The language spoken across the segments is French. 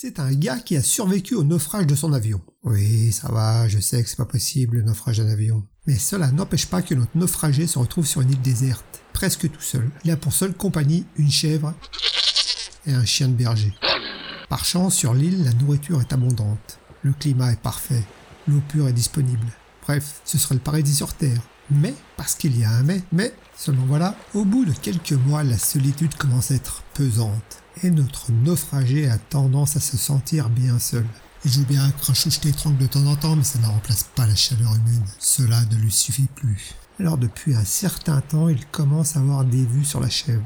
C'est un gars qui a survécu au naufrage de son avion. Oui, ça va, je sais que c'est pas possible le naufrage d'un avion. Mais cela n'empêche pas que notre naufragé se retrouve sur une île déserte, presque tout seul. Il a pour seule compagnie une chèvre et un chien de berger. Par chance, sur l'île, la nourriture est abondante. Le climat est parfait. L'eau pure est disponible. Bref, ce serait le paradis sur Terre. Mais, parce qu'il y a un mais, mais, seulement voilà, au bout de quelques mois, la solitude commence à être pesante. Et notre naufragé a tendance à se sentir bien seul. Il joue bien un chouche étrangle de temps en temps, mais ça ne remplace pas la chaleur humaine. Cela ne lui suffit plus. Alors depuis un certain temps, il commence à avoir des vues sur la chèvre.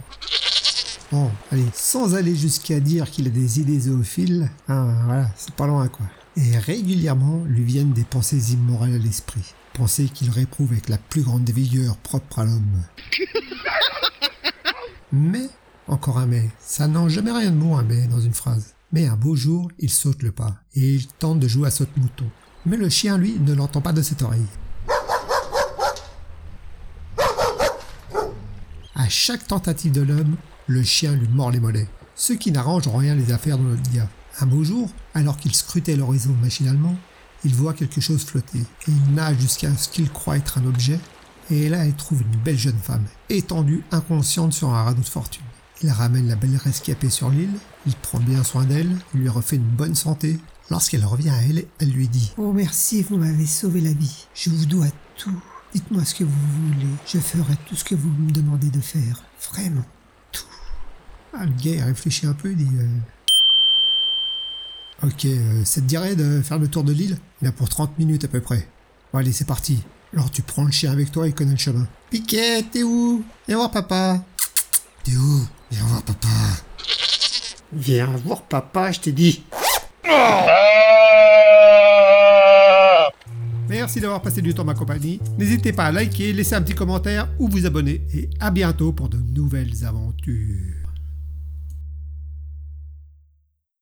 Bon, allez, sans aller jusqu'à dire qu'il a des idées zoophiles, hein, voilà, c'est pas loin quoi. Et régulièrement lui viennent des pensées immorales à l'esprit. Pensées qu'il réprouve avec la plus grande vigueur propre à l'homme. Mais, encore un mais, ça n'a jamais rien de bon un mais dans une phrase. Mais un beau jour, il saute le pas, et il tente de jouer à saute-mouton. Mais le chien, lui, ne l'entend pas de cette oreille. À chaque tentative de l'homme, le chien lui mord les mollets, ce qui n'arrange rien les affaires de notre gars. Un beau jour, alors qu'il scrutait l'horizon machinalement, il voit quelque chose flotter, et il nage jusqu'à ce qu'il croit être un objet, et là il trouve une belle jeune femme, étendue inconsciente sur un radeau de fortune. Il ramène la belle rescapée sur l'île, il prend bien soin d'elle, il lui refait une bonne santé. Lorsqu'elle revient à elle, elle lui dit Oh merci, vous m'avez sauvé la vie. Je vous dois tout. Dites-moi ce que vous voulez. Je ferai tout ce que vous me demandez de faire. Vraiment, tout. Ah, le gars il réfléchit un peu, il dit euh, Ok, euh, ça te dirait de faire le tour de l'île Il a pour 30 minutes à peu près. Bon allez, c'est parti. Alors tu prends le chien avec toi et connais le chemin. Piquet, t'es où? Viens voir papa. T'es où? Viens voir papa. Viens voir papa, je t'ai dit. Merci d'avoir passé du temps ma compagnie. N'hésitez pas à liker, laisser un petit commentaire ou vous abonner. Et à bientôt pour de nouvelles aventures.